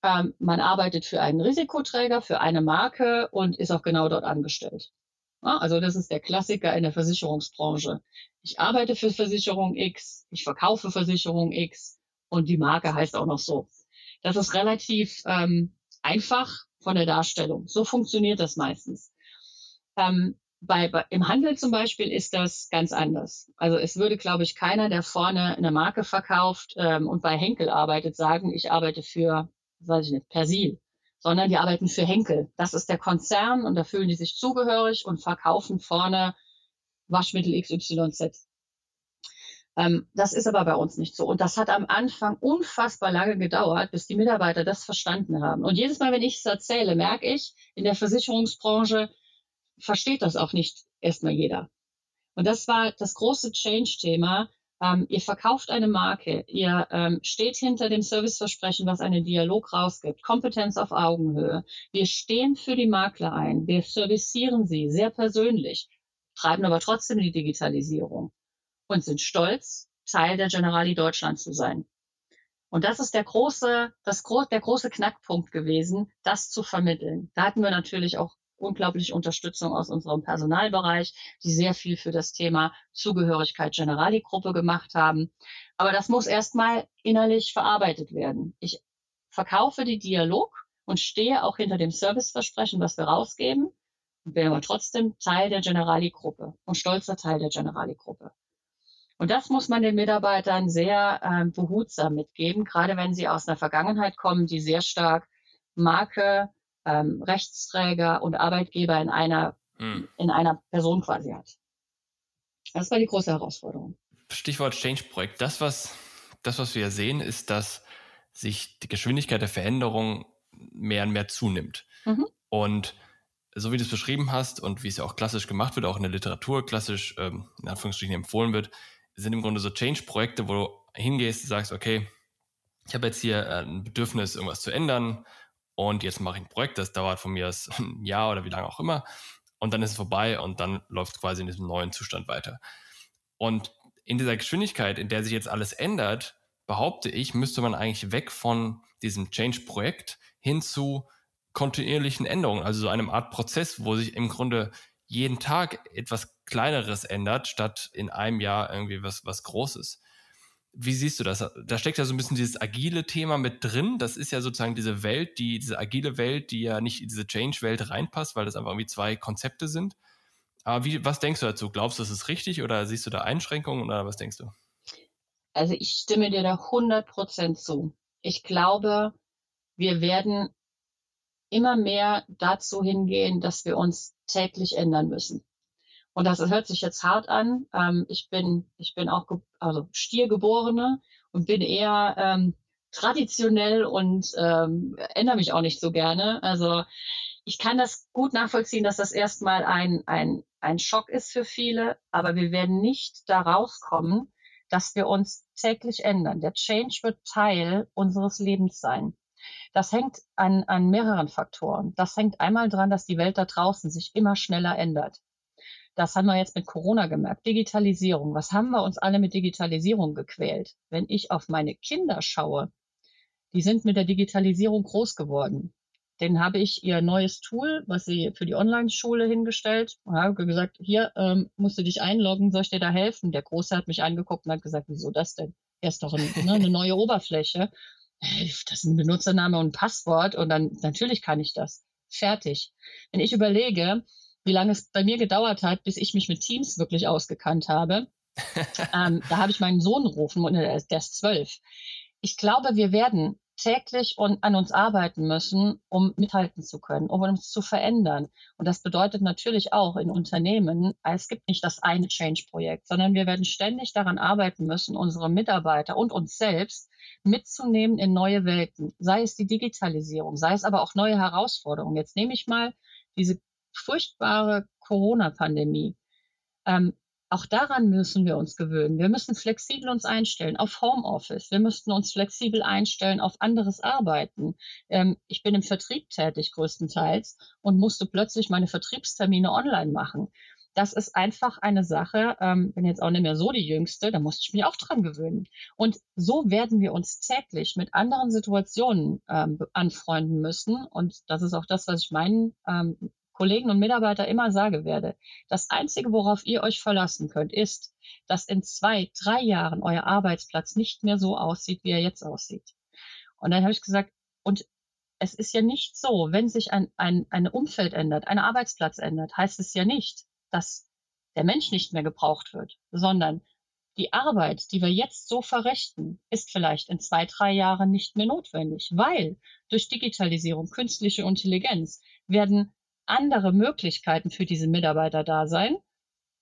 ähm, man arbeitet für einen Risikoträger, für eine Marke und ist auch genau dort angestellt. Also das ist der Klassiker in der Versicherungsbranche. Ich arbeite für Versicherung X, ich verkaufe Versicherung X und die Marke heißt auch noch so. Das ist relativ ähm, einfach von der Darstellung. So funktioniert das meistens. Ähm, bei, bei, Im Handel zum Beispiel ist das ganz anders. Also es würde, glaube ich, keiner, der vorne eine Marke verkauft ähm, und bei Henkel arbeitet, sagen, ich arbeite für, weiß ich nicht, Persil, sondern die arbeiten für Henkel. Das ist der Konzern und da fühlen die sich zugehörig und verkaufen vorne Waschmittel XYZ. Ähm, das ist aber bei uns nicht so. Und das hat am Anfang unfassbar lange gedauert, bis die Mitarbeiter das verstanden haben. Und jedes Mal, wenn ich es erzähle, merke ich, in der Versicherungsbranche versteht das auch nicht erstmal jeder. Und das war das große Change-Thema. Ähm, ihr verkauft eine Marke, ihr ähm, steht hinter dem Serviceversprechen, was einen Dialog rausgibt, Kompetenz auf Augenhöhe. Wir stehen für die Makler ein, wir servicieren sie sehr persönlich, treiben aber trotzdem die Digitalisierung und sind stolz, Teil der Generali Deutschland zu sein. Und das ist der große, das, der große Knackpunkt gewesen, das zu vermitteln. Da hatten wir natürlich auch unglaubliche Unterstützung aus unserem Personalbereich, die sehr viel für das Thema Zugehörigkeit Generali-Gruppe gemacht haben. Aber das muss erstmal innerlich verarbeitet werden. Ich verkaufe die Dialog und stehe auch hinter dem Serviceversprechen, was wir rausgeben, bin aber trotzdem Teil der Generali-Gruppe und stolzer Teil der Generali-Gruppe. Und das muss man den Mitarbeitern sehr äh, behutsam mitgeben, gerade wenn sie aus einer Vergangenheit kommen, die sehr stark Marke, ähm, Rechtsträger und Arbeitgeber in einer, hm. in einer Person quasi hat. Das war die große Herausforderung. Stichwort Change-Projekt. Das was, das, was wir sehen, ist, dass sich die Geschwindigkeit der Veränderung mehr und mehr zunimmt. Mhm. Und so wie du es beschrieben hast und wie es ja auch klassisch gemacht wird, auch in der Literatur klassisch ähm, in Anführungsstrichen empfohlen wird, sind im Grunde so Change-Projekte, wo du hingehst und sagst, okay, ich habe jetzt hier äh, ein Bedürfnis, irgendwas zu ändern und jetzt mache ich ein Projekt, das dauert von mir ein Jahr oder wie lange auch immer und dann ist es vorbei und dann läuft es quasi in diesem neuen Zustand weiter. Und in dieser Geschwindigkeit, in der sich jetzt alles ändert, behaupte ich, müsste man eigentlich weg von diesem Change-Projekt hin zu kontinuierlichen Änderungen, also so einem Art Prozess, wo sich im Grunde jeden Tag etwas Kleineres ändert, statt in einem Jahr irgendwie was, was Großes. Wie siehst du das? Da steckt ja so ein bisschen dieses agile Thema mit drin. Das ist ja sozusagen diese Welt, die, diese agile Welt, die ja nicht in diese Change-Welt reinpasst, weil das einfach irgendwie zwei Konzepte sind. Aber wie, was denkst du dazu? Glaubst du, das ist richtig oder siehst du da Einschränkungen oder was denkst du? Also ich stimme dir da 100% zu. Ich glaube, wir werden immer mehr dazu hingehen, dass wir uns täglich ändern müssen. Und das hört sich jetzt hart an. Ähm, ich bin, ich bin auch also Stiergeborene und bin eher ähm, traditionell und ähm, ändere mich auch nicht so gerne. Also ich kann das gut nachvollziehen, dass das erstmal ein, ein ein Schock ist für viele, aber wir werden nicht da rauskommen, dass wir uns täglich ändern. Der Change wird Teil unseres Lebens sein. Das hängt an, an mehreren Faktoren. Das hängt einmal daran, dass die Welt da draußen sich immer schneller ändert. Das haben wir jetzt mit Corona gemerkt. Digitalisierung. Was haben wir uns alle mit Digitalisierung gequält? Wenn ich auf meine Kinder schaue, die sind mit der Digitalisierung groß geworden. Den habe ich ihr neues Tool, was sie für die Online-Schule hingestellt habe gesagt, hier ähm, musst du dich einloggen, soll ich dir da helfen? Der Große hat mich angeguckt und hat gesagt, wieso das denn? Er ist doch ein, ne, eine neue Oberfläche. Das ist ein Benutzername und ein Passwort und dann natürlich kann ich das. Fertig. Wenn ich überlege, wie lange es bei mir gedauert hat, bis ich mich mit Teams wirklich ausgekannt habe, ähm, da habe ich meinen Sohn rufen der ist, der ist zwölf. Ich glaube, wir werden täglich und an uns arbeiten müssen, um mithalten zu können, um uns zu verändern. Und das bedeutet natürlich auch in Unternehmen, es gibt nicht das eine Change-Projekt, sondern wir werden ständig daran arbeiten müssen, unsere Mitarbeiter und uns selbst mitzunehmen in neue Welten, sei es die Digitalisierung, sei es aber auch neue Herausforderungen. Jetzt nehme ich mal diese furchtbare Corona-Pandemie. Ähm, auch daran müssen wir uns gewöhnen. Wir müssen flexibel uns einstellen auf Homeoffice. Wir müssten uns flexibel einstellen auf anderes Arbeiten. Ähm, ich bin im Vertrieb tätig größtenteils und musste plötzlich meine Vertriebstermine online machen. Das ist einfach eine Sache, ähm, bin jetzt auch nicht mehr so die Jüngste, da musste ich mich auch dran gewöhnen. Und so werden wir uns täglich mit anderen Situationen ähm, anfreunden müssen. Und das ist auch das, was ich meinen ähm, Kollegen und Mitarbeiter immer sage werde, das Einzige, worauf ihr euch verlassen könnt, ist, dass in zwei, drei Jahren euer Arbeitsplatz nicht mehr so aussieht, wie er jetzt aussieht. Und dann habe ich gesagt, und es ist ja nicht so, wenn sich ein, ein, ein Umfeld ändert, ein Arbeitsplatz ändert, heißt es ja nicht, dass der Mensch nicht mehr gebraucht wird, sondern die Arbeit, die wir jetzt so verrichten, ist vielleicht in zwei, drei Jahren nicht mehr notwendig, weil durch Digitalisierung, künstliche Intelligenz werden andere Möglichkeiten für diese Mitarbeiter da sein,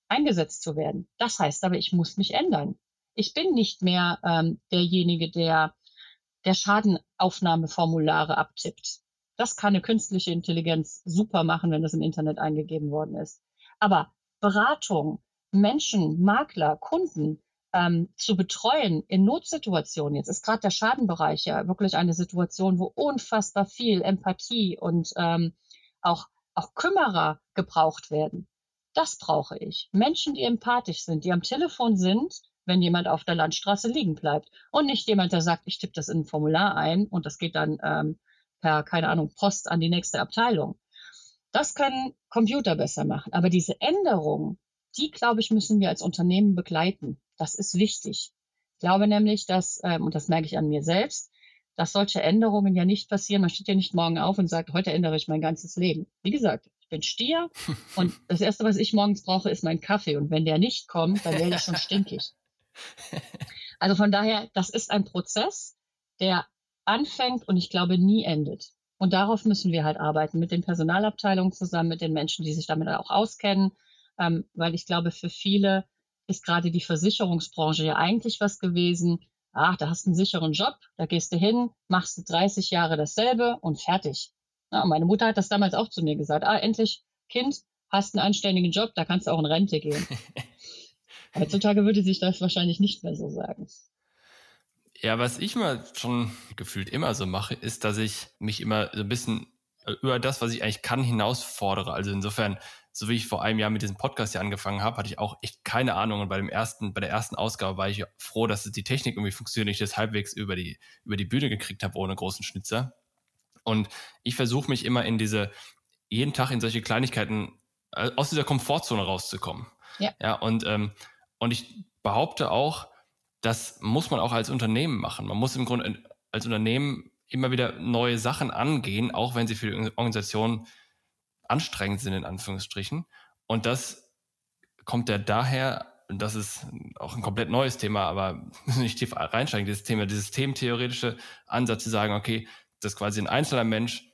eingesetzt zu werden. Das heißt aber, ich muss mich ändern. Ich bin nicht mehr ähm, derjenige, der der Schadenaufnahmeformulare abtippt. Das kann eine künstliche Intelligenz super machen, wenn das im Internet eingegeben worden ist. Aber Beratung, Menschen, Makler, Kunden ähm, zu betreuen in Notsituationen, jetzt ist gerade der Schadenbereich ja wirklich eine Situation, wo unfassbar viel Empathie und ähm, auch auch Kümmerer gebraucht werden. Das brauche ich. Menschen, die empathisch sind, die am Telefon sind, wenn jemand auf der Landstraße liegen bleibt. Und nicht jemand, der sagt, ich tippe das in ein Formular ein und das geht dann ähm, per, keine Ahnung, Post an die nächste Abteilung. Das können Computer besser machen. Aber diese Änderungen, die, glaube ich, müssen wir als Unternehmen begleiten. Das ist wichtig. Ich glaube nämlich, dass, ähm, und das merke ich an mir selbst, dass solche Änderungen ja nicht passieren. Man steht ja nicht morgen auf und sagt, heute ändere ich mein ganzes Leben. Wie gesagt, ich bin Stier und das Erste, was ich morgens brauche, ist mein Kaffee. Und wenn der nicht kommt, dann werde ich schon stinkig. Also von daher, das ist ein Prozess, der anfängt und ich glaube nie endet. Und darauf müssen wir halt arbeiten, mit den Personalabteilungen zusammen, mit den Menschen, die sich damit auch auskennen, ähm, weil ich glaube, für viele ist gerade die Versicherungsbranche ja eigentlich was gewesen, ach, da hast du einen sicheren Job, da gehst du hin, machst du 30 Jahre dasselbe und fertig. Ja, und meine Mutter hat das damals auch zu mir gesagt, ah, endlich, Kind, hast einen anständigen Job, da kannst du auch in Rente gehen. Heutzutage würde sich das wahrscheinlich nicht mehr so sagen. Ja, was ich mal schon gefühlt immer so mache, ist, dass ich mich immer so ein bisschen über das, was ich eigentlich kann, hinausfordere. Also insofern so wie ich vor einem Jahr mit diesem Podcast hier angefangen habe, hatte ich auch echt keine Ahnung. Und bei dem ersten, bei der ersten Ausgabe war ich froh, dass die Technik irgendwie funktioniert, ich das halbwegs über die, über die Bühne gekriegt habe, ohne großen Schnitzer. Und ich versuche mich immer in diese, jeden Tag in solche Kleinigkeiten, äh, aus dieser Komfortzone rauszukommen. Ja. Ja, und, ähm, und ich behaupte auch, das muss man auch als Unternehmen machen. Man muss im Grunde als Unternehmen immer wieder neue Sachen angehen, auch wenn sie für die Organisation anstrengend sind, in Anführungsstrichen. Und das kommt ja daher, das ist auch ein komplett neues Thema, aber nicht tief reinsteigen, dieses Thema, dieses thementheoretische Ansatz zu sagen, okay, dass quasi ein einzelner Mensch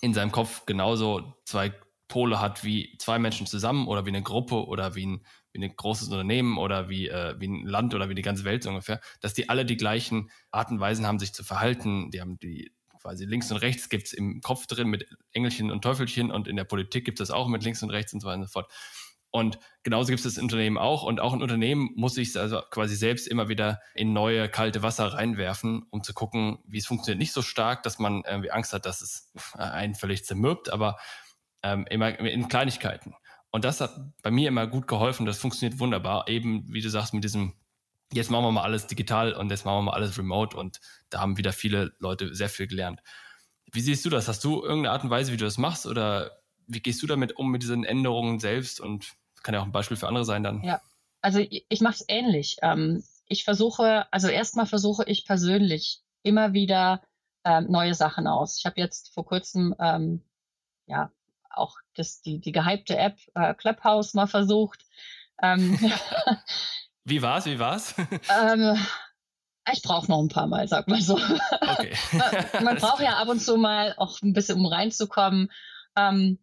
in seinem Kopf genauso zwei Pole hat wie zwei Menschen zusammen oder wie eine Gruppe oder wie ein, wie ein großes Unternehmen oder wie, äh, wie ein Land oder wie die ganze Welt so ungefähr, dass die alle die gleichen Arten und Weisen haben, sich zu verhalten. Die haben die quasi links und rechts gibt es im Kopf drin mit Engelchen und Teufelchen und in der Politik gibt es das auch mit links und rechts und so weiter und so fort. Und genauso gibt es das Unternehmen auch. Und auch ein Unternehmen muss sich also quasi selbst immer wieder in neue kalte Wasser reinwerfen, um zu gucken, wie es funktioniert. Nicht so stark, dass man irgendwie Angst hat, dass es einen völlig zermürbt, aber ähm, immer in Kleinigkeiten. Und das hat bei mir immer gut geholfen. Das funktioniert wunderbar. Eben, wie du sagst, mit diesem, jetzt machen wir mal alles digital und jetzt machen wir mal alles remote. Und da haben wieder viele Leute sehr viel gelernt. Wie siehst du das? Hast du irgendeine Art und Weise, wie du das machst? Oder wie gehst du damit um mit diesen Änderungen selbst? Und kann ja auch ein Beispiel für andere sein dann. Ja, also ich, mache es ähnlich. Ähm, ich versuche, also erstmal versuche ich persönlich immer wieder ähm, neue Sachen aus. Ich habe jetzt vor kurzem ähm, ja auch das, die, die gehypte App äh, Clubhouse mal versucht. Wie war's? Wie war's? ähm, ich brauche noch ein paar Mal, sag mal so. Okay. man, man braucht ja ab und zu mal auch ein bisschen, um reinzukommen. Ähm,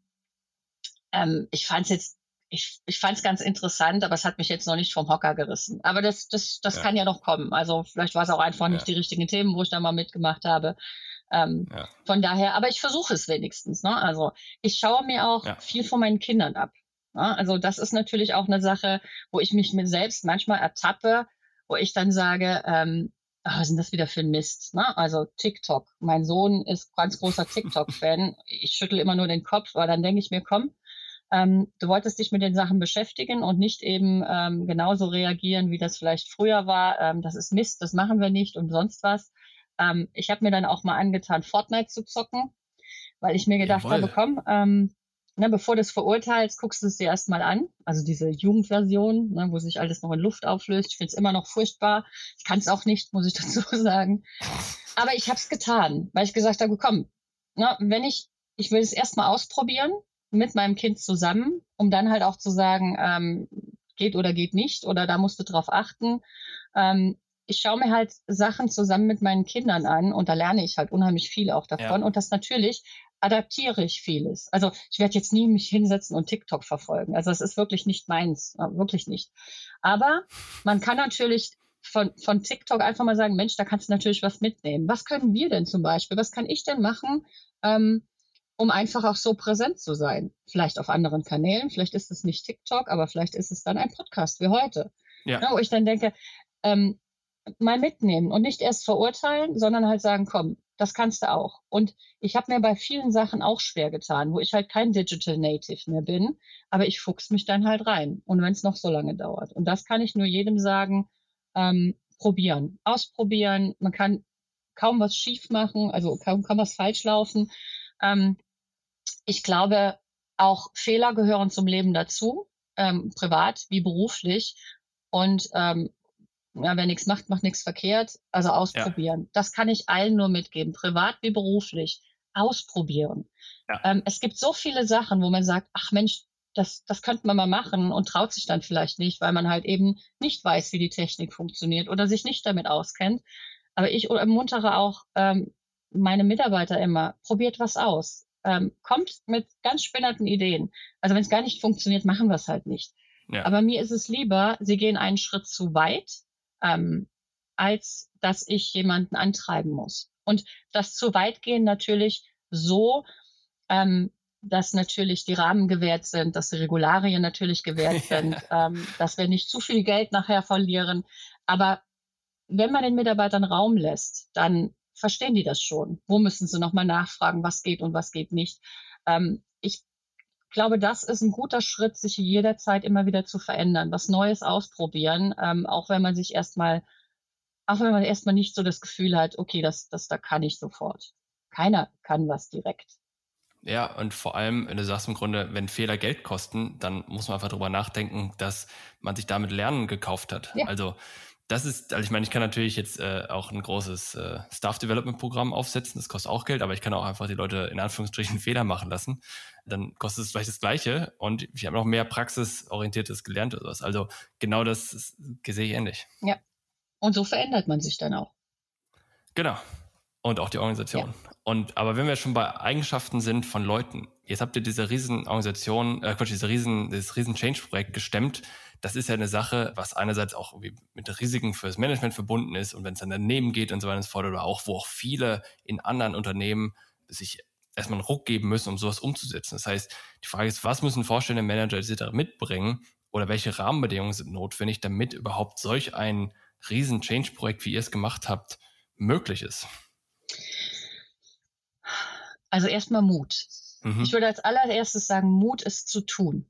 ähm, ich fand es jetzt, ich, ich fand es ganz interessant, aber es hat mich jetzt noch nicht vom Hocker gerissen. Aber das, das, das ja. kann ja noch kommen. Also vielleicht war es auch einfach ja. nicht die richtigen Themen, wo ich da mal mitgemacht habe. Ähm, ja. Von daher, aber ich versuche es wenigstens. Ne? Also ich schaue mir auch viel von meinen Kindern ab. Ne? Also das ist natürlich auch eine Sache, wo ich mich mir selbst manchmal ertappe, wo ich dann sage, ähm, oh, was ist denn das wieder für ein Mist? Ne? Also TikTok. Mein Sohn ist ganz großer TikTok-Fan. ich schüttel immer nur den Kopf, aber dann denke ich mir, komm, ähm, du wolltest dich mit den Sachen beschäftigen und nicht eben ähm, genauso reagieren, wie das vielleicht früher war. Ähm, das ist Mist, das machen wir nicht und sonst was. Ähm, ich habe mir dann auch mal angetan, Fortnite zu zocken, weil ich mir gedacht Jawohl. habe, komm, ähm, ne, bevor du es verurteilst, guckst du es dir erstmal an. Also diese Jugendversion, ne, wo sich alles noch in Luft auflöst. Ich finde es immer noch furchtbar. Ich kann es auch nicht, muss ich dazu sagen. Aber ich habe es getan, weil ich gesagt habe, komm, ne, wenn ich, ich will es erstmal ausprobieren mit meinem Kind zusammen, um dann halt auch zu sagen, ähm, geht oder geht nicht oder da musst du drauf achten. Ähm, ich schaue mir halt Sachen zusammen mit meinen Kindern an und da lerne ich halt unheimlich viel auch davon. Ja. Und das natürlich adaptiere ich vieles. Also ich werde jetzt nie mich hinsetzen und TikTok verfolgen. Also das ist wirklich nicht meins, äh, wirklich nicht. Aber man kann natürlich von, von TikTok einfach mal sagen, Mensch, da kannst du natürlich was mitnehmen. Was können wir denn zum Beispiel? Was kann ich denn machen, ähm, um einfach auch so präsent zu sein? Vielleicht auf anderen Kanälen, vielleicht ist es nicht TikTok, aber vielleicht ist es dann ein Podcast wie heute. Ja. ja wo ich dann denke, ähm, mal mitnehmen und nicht erst verurteilen, sondern halt sagen, komm, das kannst du auch. Und ich habe mir bei vielen Sachen auch schwer getan, wo ich halt kein Digital Native mehr bin, aber ich fuchs mich dann halt rein. Und wenn es noch so lange dauert. Und das kann ich nur jedem sagen, ähm, probieren, ausprobieren. Man kann kaum was schief machen, also kaum kann was falsch laufen. Ähm, ich glaube, auch Fehler gehören zum Leben dazu, ähm, privat wie beruflich. Und ähm, ja, wer nichts macht, macht nichts verkehrt. Also ausprobieren. Ja. Das kann ich allen nur mitgeben, privat wie beruflich. Ausprobieren. Ja. Ähm, es gibt so viele Sachen, wo man sagt, ach Mensch, das, das könnte man mal machen und traut sich dann vielleicht nicht, weil man halt eben nicht weiß, wie die Technik funktioniert oder sich nicht damit auskennt. Aber ich ermuntere auch ähm, meine Mitarbeiter immer, probiert was aus. Ähm, kommt mit ganz spinnerten Ideen. Also wenn es gar nicht funktioniert, machen wir es halt nicht. Ja. Aber mir ist es lieber, sie gehen einen Schritt zu weit ähm, als dass ich jemanden antreiben muss. Und das zu weit gehen natürlich so, ähm, dass natürlich die Rahmen gewährt sind, dass die Regularien natürlich gewährt sind, ähm, dass wir nicht zu viel Geld nachher verlieren. Aber wenn man den Mitarbeitern Raum lässt, dann verstehen die das schon. Wo müssen sie nochmal nachfragen, was geht und was geht nicht? Ähm, ich glaube, das ist ein guter Schritt, sich jederzeit immer wieder zu verändern, was Neues ausprobieren, ähm, auch wenn man sich erstmal, auch wenn man erstmal nicht so das Gefühl hat, okay, das, das da kann ich sofort. Keiner kann was direkt. Ja, und vor allem, wenn du sagst im Grunde, wenn Fehler Geld kosten, dann muss man einfach darüber nachdenken, dass man sich damit Lernen gekauft hat. Ja. Also das ist, also ich meine, ich kann natürlich jetzt äh, auch ein großes äh, Staff Development Programm aufsetzen, das kostet auch Geld, aber ich kann auch einfach die Leute in Anführungsstrichen Fehler machen lassen. Dann kostet es vielleicht das Gleiche und ich habe noch mehr praxisorientiertes gelernt oder sowas. Also genau das ist, sehe ich ähnlich. Ja. Und so verändert man sich dann auch. Genau. Und auch die Organisation. Ja. Und aber wenn wir schon bei Eigenschaften sind von Leuten, jetzt habt ihr diese Riesenorganisation, äh Quatsch, diese riesen, dieses riesen Change-Projekt gestemmt das ist ja eine Sache, was einerseits auch mit Risiken fürs Management verbunden ist und wenn es dann daneben geht und so weiter und so fort, oder auch, wo auch viele in anderen Unternehmen sich erstmal einen Ruck geben müssen, um sowas umzusetzen. Das heißt, die Frage ist, was müssen vorstellende Manager etc. mitbringen oder welche Rahmenbedingungen sind notwendig, damit überhaupt solch ein riesen Change-Projekt, wie ihr es gemacht habt, möglich ist? Also erstmal Mut. Mhm. Ich würde als allererstes sagen, Mut ist zu tun.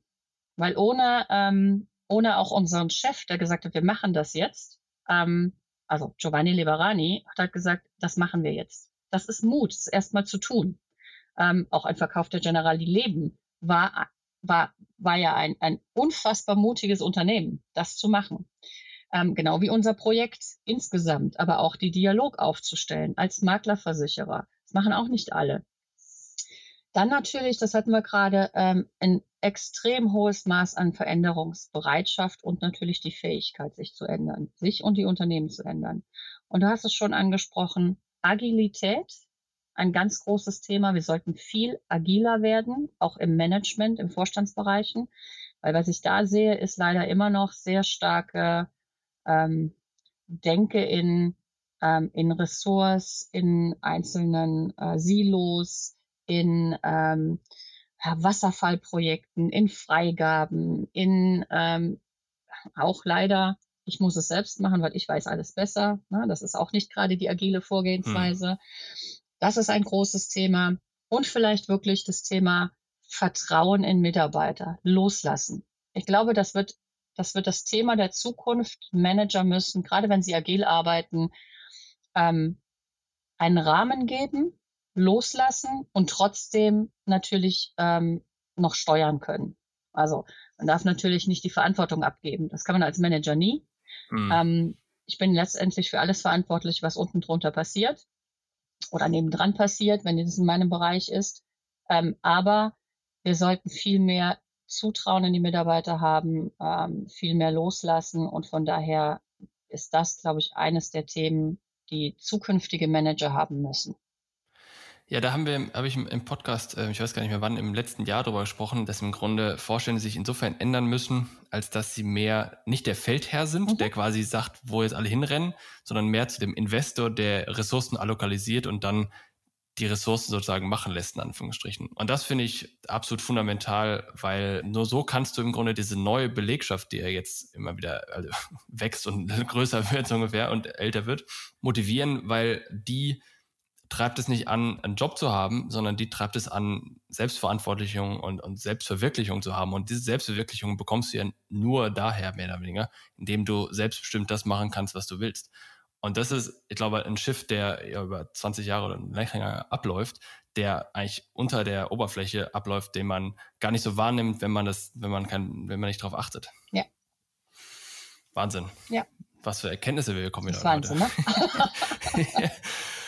Weil ohne, ähm, ohne auch unseren Chef, der gesagt hat, wir machen das jetzt, ähm, also Giovanni Liberani, hat halt gesagt, das machen wir jetzt. Das ist Mut, das erstmal zu tun. Ähm, auch ein Verkauf der Generali Leben war, war, war ja ein, ein unfassbar mutiges Unternehmen, das zu machen. Ähm, genau wie unser Projekt insgesamt, aber auch die Dialog aufzustellen als Maklerversicherer. Das machen auch nicht alle. Dann natürlich, das hatten wir gerade, ähm, ein extrem hohes Maß an Veränderungsbereitschaft und natürlich die Fähigkeit, sich zu ändern, sich und die Unternehmen zu ändern. Und du hast es schon angesprochen, Agilität, ein ganz großes Thema. Wir sollten viel agiler werden, auch im Management, im Vorstandsbereichen, weil was ich da sehe, ist leider immer noch sehr starke ähm, Denke in, ähm, in Ressorts, in einzelnen äh, Silos, in ähm, Wasserfallprojekten, in Freigaben, in ähm, auch leider, ich muss es selbst machen, weil ich weiß alles besser. Ne? Das ist auch nicht gerade die agile Vorgehensweise. Hm. Das ist ein großes Thema. Und vielleicht wirklich das Thema Vertrauen in Mitarbeiter, loslassen. Ich glaube, das wird, das wird das Thema der Zukunft. Manager müssen, gerade wenn sie agil arbeiten, ähm, einen Rahmen geben, loslassen und trotzdem natürlich ähm, noch steuern können. Also man darf natürlich nicht die Verantwortung abgeben. Das kann man als Manager nie. Mhm. Ähm, ich bin letztendlich für alles verantwortlich, was unten drunter passiert oder nebendran passiert, wenn es in meinem Bereich ist. Ähm, aber wir sollten viel mehr Zutrauen in die Mitarbeiter haben, ähm, viel mehr loslassen und von daher ist das, glaube ich, eines der Themen, die zukünftige Manager haben müssen. Ja, da haben wir, habe ich im Podcast, äh, ich weiß gar nicht mehr wann, im letzten Jahr darüber gesprochen, dass im Grunde Vorstände sich insofern ändern müssen, als dass sie mehr nicht der Feldherr sind, mhm. der quasi sagt, wo jetzt alle hinrennen, sondern mehr zu dem Investor, der Ressourcen allokalisiert und dann die Ressourcen sozusagen machen lässt, in Anführungsstrichen. Und das finde ich absolut fundamental, weil nur so kannst du im Grunde diese neue Belegschaft, die ja jetzt immer wieder also, wächst und größer wird so ungefähr und älter wird, motivieren, weil die treibt es nicht an, einen Job zu haben, sondern die treibt es an, Selbstverantwortlichung und, und Selbstverwirklichung zu haben. Und diese Selbstverwirklichung bekommst du ja nur daher, mehr oder weniger, indem du selbstbestimmt das machen kannst, was du willst. Und das ist, ich glaube, ein Schiff, der ja über 20 Jahre oder länger abläuft, der eigentlich unter der Oberfläche abläuft, den man gar nicht so wahrnimmt, wenn man das, wenn man kein, wenn man nicht darauf achtet. Ja. Wahnsinn. Ja. Was für Erkenntnisse wir kommen. Das ist Wahnsinn, ne?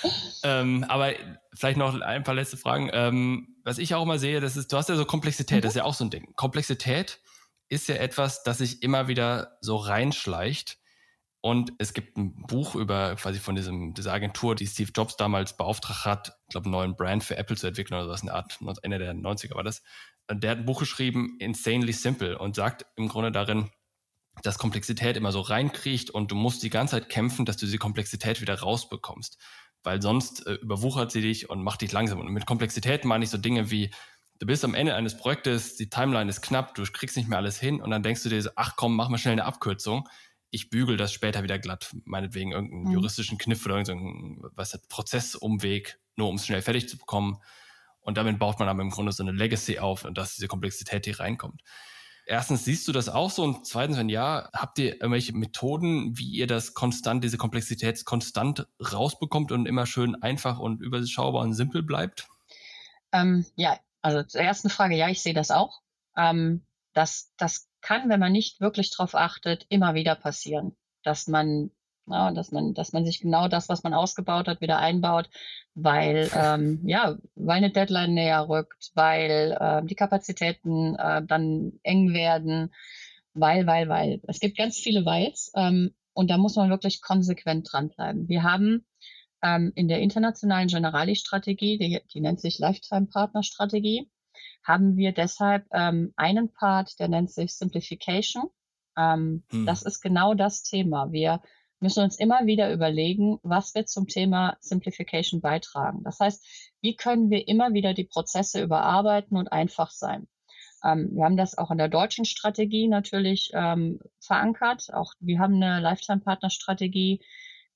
ähm, aber vielleicht noch ein paar letzte Fragen. Ähm, was ich auch immer sehe, das ist, du hast ja so Komplexität, mhm. das ist ja auch so ein Ding. Komplexität ist ja etwas, das sich immer wieder so reinschleicht. Und es gibt ein Buch über quasi von diesem, dieser Agentur, die Steve Jobs damals beauftragt hat, ich glaube, einen neuen Brand für Apple zu entwickeln oder sowas, eine Art, Ende der 90er war das. Der hat ein Buch geschrieben, Insanely Simple, und sagt im Grunde darin, dass Komplexität immer so reinkriecht und du musst die ganze Zeit kämpfen, dass du diese Komplexität wieder rausbekommst weil sonst äh, überwuchert sie dich und macht dich langsam. Und mit Komplexität meine ich so Dinge wie, du bist am Ende eines Projektes, die Timeline ist knapp, du kriegst nicht mehr alles hin und dann denkst du dir so, ach komm, mach mal schnell eine Abkürzung. Ich bügel das später wieder glatt, meinetwegen irgendeinen mhm. juristischen Kniff oder irgendeinen was Prozessumweg, nur um es schnell fertig zu bekommen. Und damit baut man aber im Grunde so eine Legacy auf und dass diese Komplexität hier reinkommt erstens, siehst du das auch so? Und zweitens, wenn ja, habt ihr irgendwelche Methoden, wie ihr das konstant, diese Komplexität konstant rausbekommt und immer schön einfach und überschaubar und simpel bleibt? Ähm, ja, also zur ersten Frage, ja, ich sehe das auch. Ähm, das, das kann, wenn man nicht wirklich darauf achtet, immer wieder passieren, dass man ja, dass man, dass man sich genau das, was man ausgebaut hat, wieder einbaut, weil ähm, ja, weil eine Deadline näher rückt, weil äh, die Kapazitäten äh, dann eng werden, weil, weil, weil. Es gibt ganz viele Weils ähm, und da muss man wirklich konsequent dranbleiben. Wir haben ähm, in der internationalen Generali-Strategie, die, die nennt sich Lifetime-Partner-Strategie, haben wir deshalb ähm, einen Part, der nennt sich Simplification. Ähm, hm. Das ist genau das Thema. Wir müssen wir uns immer wieder überlegen, was wird zum Thema Simplification beitragen. Das heißt, wie können wir immer wieder die Prozesse überarbeiten und einfach sein? Ähm, wir haben das auch in der deutschen Strategie natürlich ähm, verankert. Auch wir haben eine Lifetime-Partner-Strategie.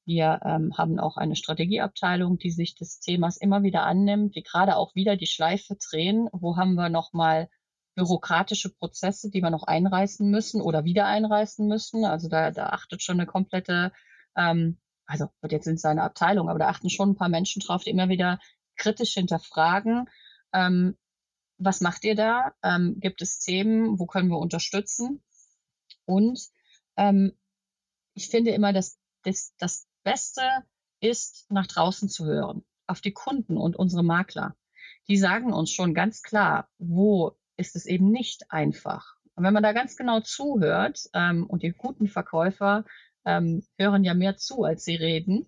Wir ähm, haben auch eine Strategieabteilung, die sich des Themas immer wieder annimmt, die gerade auch wieder die Schleife drehen. Wo haben wir nochmal bürokratische Prozesse, die wir noch einreißen müssen oder wieder einreißen müssen? Also da, da achtet schon eine komplette, ähm, also jetzt sind es eine Abteilung, aber da achten schon ein paar Menschen drauf, die immer wieder kritisch hinterfragen, ähm, was macht ihr da? Ähm, gibt es Themen? Wo können wir unterstützen? Und ähm, ich finde immer, dass das, das Beste ist, nach draußen zu hören, auf die Kunden und unsere Makler. Die sagen uns schon ganz klar, wo ist es eben nicht einfach. Und wenn man da ganz genau zuhört, ähm, und die guten Verkäufer ähm, hören ja mehr zu, als sie reden,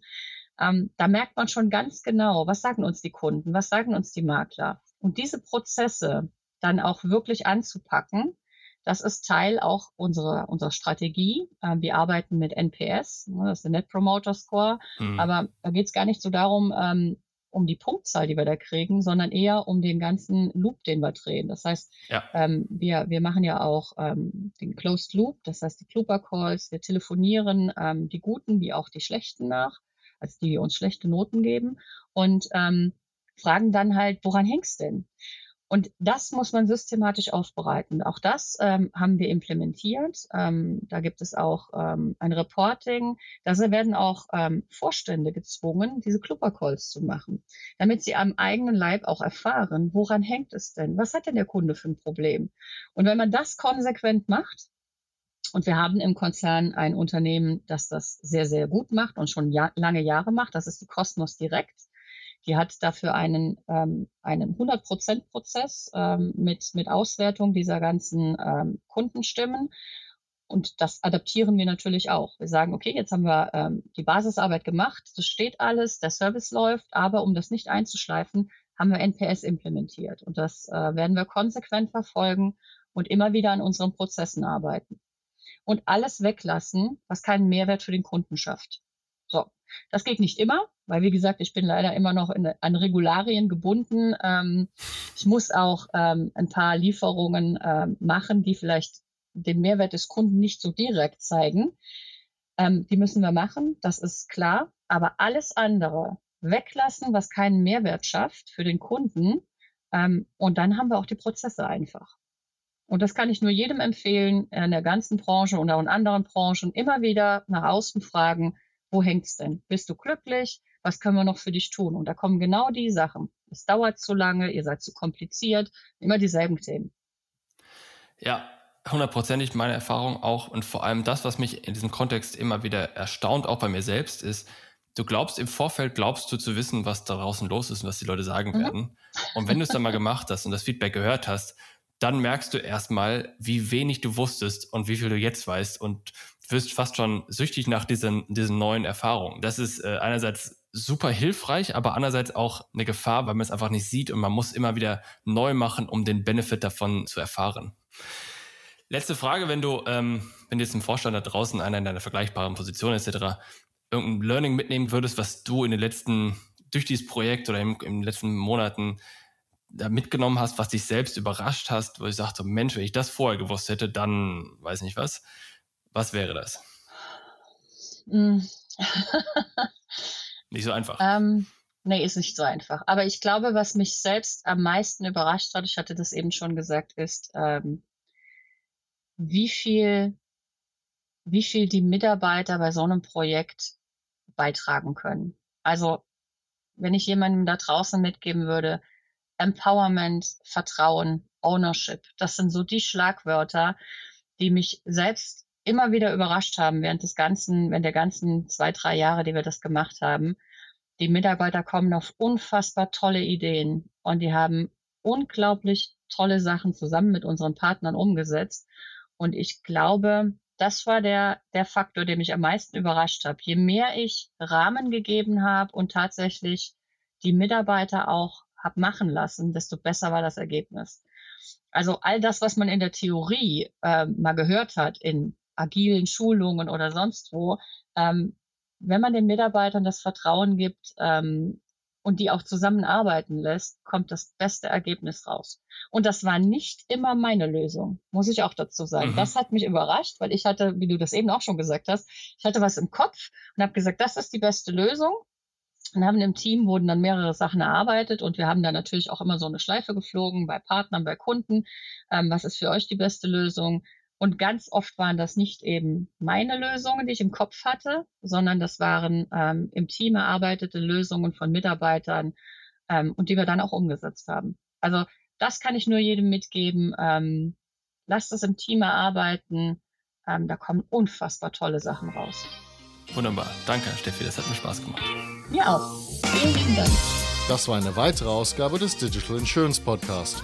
ähm, da merkt man schon ganz genau, was sagen uns die Kunden, was sagen uns die Makler. Und diese Prozesse dann auch wirklich anzupacken, das ist Teil auch unserer, unserer Strategie. Ähm, wir arbeiten mit NPS, ne, das ist der Net Promoter Score. Mhm. Aber da geht es gar nicht so darum, ähm, um die Punktzahl, die wir da kriegen, sondern eher um den ganzen Loop, den wir drehen. Das heißt, ja. ähm, wir, wir machen ja auch ähm, den Closed Loop, das heißt die Klooper Calls, wir telefonieren ähm, die guten wie auch die schlechten nach, also die uns schlechte Noten geben. Und ähm, fragen dann halt, woran hängst denn? Und das muss man systematisch aufbereiten. Auch das ähm, haben wir implementiert. Ähm, da gibt es auch ähm, ein Reporting. Da werden auch ähm, Vorstände gezwungen, diese Kluppercalls zu machen, damit sie am eigenen Leib auch erfahren, woran hängt es denn? Was hat denn der Kunde für ein Problem? Und wenn man das konsequent macht, und wir haben im Konzern ein Unternehmen, das das sehr, sehr gut macht und schon ja lange Jahre macht. Das ist die Cosmos Direkt. Die hat dafür einen, ähm, einen 100%-Prozess ähm, mit, mit Auswertung dieser ganzen ähm, Kundenstimmen. Und das adaptieren wir natürlich auch. Wir sagen, okay, jetzt haben wir ähm, die Basisarbeit gemacht, das steht alles, der Service läuft, aber um das nicht einzuschleifen, haben wir NPS implementiert. Und das äh, werden wir konsequent verfolgen und immer wieder an unseren Prozessen arbeiten. Und alles weglassen, was keinen Mehrwert für den Kunden schafft. So, das geht nicht immer, weil wie gesagt, ich bin leider immer noch in, an Regularien gebunden. Ähm, ich muss auch ähm, ein paar Lieferungen ähm, machen, die vielleicht den Mehrwert des Kunden nicht so direkt zeigen. Ähm, die müssen wir machen, das ist klar. Aber alles andere weglassen, was keinen Mehrwert schafft für den Kunden. Ähm, und dann haben wir auch die Prozesse einfach. Und das kann ich nur jedem empfehlen, in der ganzen Branche und auch in anderen Branchen immer wieder nach außen fragen, wo hängt's denn? Bist du glücklich? Was können wir noch für dich tun? Und da kommen genau die Sachen. Es dauert zu lange, ihr seid zu kompliziert, immer dieselben Themen. Ja, hundertprozentig meine Erfahrung auch und vor allem das, was mich in diesem Kontext immer wieder erstaunt, auch bei mir selbst, ist, du glaubst im Vorfeld, glaubst du zu wissen, was da draußen los ist und was die Leute sagen mhm. werden. Und wenn du es dann mal gemacht hast und das Feedback gehört hast, dann merkst du erstmal, wie wenig du wusstest und wie viel du jetzt weißt und wirst fast schon süchtig nach diesen, diesen neuen Erfahrungen. Das ist äh, einerseits super hilfreich, aber andererseits auch eine Gefahr, weil man es einfach nicht sieht und man muss immer wieder neu machen, um den Benefit davon zu erfahren. Letzte Frage, wenn du, ähm, wenn jetzt im Vorstand da draußen einer in deiner vergleichbaren Position etc. irgendein Learning mitnehmen würdest, was du in den letzten, durch dieses Projekt oder im, in den letzten Monaten da mitgenommen hast, was dich selbst überrascht hast, wo ich sagte, Mensch, wenn ich das vorher gewusst hätte, dann weiß nicht was. Was wäre das? Nicht so einfach. Ähm, nee, ist nicht so einfach. Aber ich glaube, was mich selbst am meisten überrascht hat, ich hatte das eben schon gesagt, ist, ähm, wie viel, wie viel die Mitarbeiter bei so einem Projekt beitragen können. Also, wenn ich jemandem da draußen mitgeben würde, Empowerment, Vertrauen, Ownership, das sind so die Schlagwörter, die mich selbst immer wieder überrascht haben während des ganzen, während der ganzen zwei, drei Jahre, die wir das gemacht haben. Die Mitarbeiter kommen auf unfassbar tolle Ideen und die haben unglaublich tolle Sachen zusammen mit unseren Partnern umgesetzt. Und ich glaube, das war der, der Faktor, der mich am meisten überrascht hat. Je mehr ich Rahmen gegeben habe und tatsächlich die Mitarbeiter auch habe machen lassen, desto besser war das Ergebnis. Also all das, was man in der Theorie äh, mal gehört hat in agilen Schulungen oder sonst wo, ähm, wenn man den Mitarbeitern das Vertrauen gibt ähm, und die auch zusammenarbeiten lässt, kommt das beste Ergebnis raus. Und das war nicht immer meine Lösung, muss ich auch dazu sagen. Mhm. Das hat mich überrascht, weil ich hatte, wie du das eben auch schon gesagt hast, ich hatte was im Kopf und habe gesagt, das ist die beste Lösung. Und haben im Team wurden dann mehrere Sachen erarbeitet und wir haben da natürlich auch immer so eine Schleife geflogen bei Partnern, bei Kunden. Ähm, was ist für euch die beste Lösung? Und ganz oft waren das nicht eben meine Lösungen, die ich im Kopf hatte, sondern das waren ähm, im Team erarbeitete Lösungen von Mitarbeitern ähm, und die wir dann auch umgesetzt haben. Also das kann ich nur jedem mitgeben. Ähm, lasst es im Team erarbeiten. Ähm, da kommen unfassbar tolle Sachen raus. Wunderbar. Danke, Steffi. Das hat mir Spaß gemacht. Mir auch. Vielen lieben Dank. Das war eine weitere Ausgabe des Digital Insurance Podcast.